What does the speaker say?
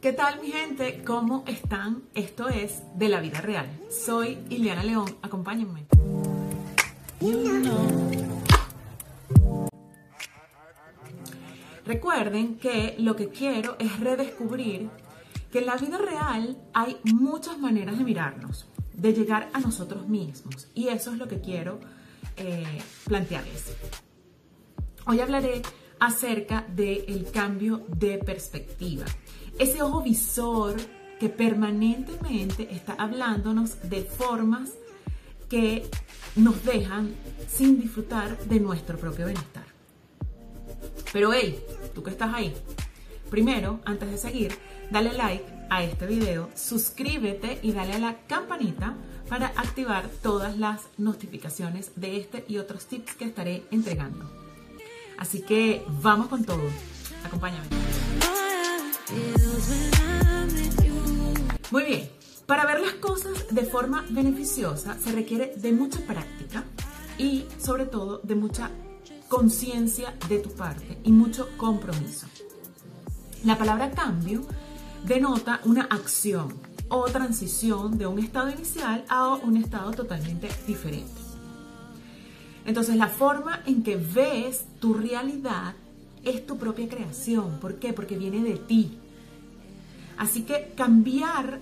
¿Qué tal mi gente? ¿Cómo están? Esto es De la Vida Real. Soy Ileana León, acompáñenme. Recuerden que lo que quiero es redescubrir que en la vida real hay muchas maneras de mirarnos, de llegar a nosotros mismos. Y eso es lo que quiero eh, plantearles. Hoy hablaré acerca del cambio de perspectiva. Ese ojo visor que permanentemente está hablándonos de formas que nos dejan sin disfrutar de nuestro propio bienestar. Pero hey, tú que estás ahí, primero, antes de seguir, dale like a este video, suscríbete y dale a la campanita para activar todas las notificaciones de este y otros tips que estaré entregando. Así que vamos con todo. Acompáñame. Muy bien, para ver las cosas de forma beneficiosa se requiere de mucha práctica y sobre todo de mucha conciencia de tu parte y mucho compromiso. La palabra cambio denota una acción o transición de un estado inicial a un estado totalmente diferente. Entonces la forma en que ves tu realidad es tu propia creación. ¿Por qué? Porque viene de ti. Así que cambiar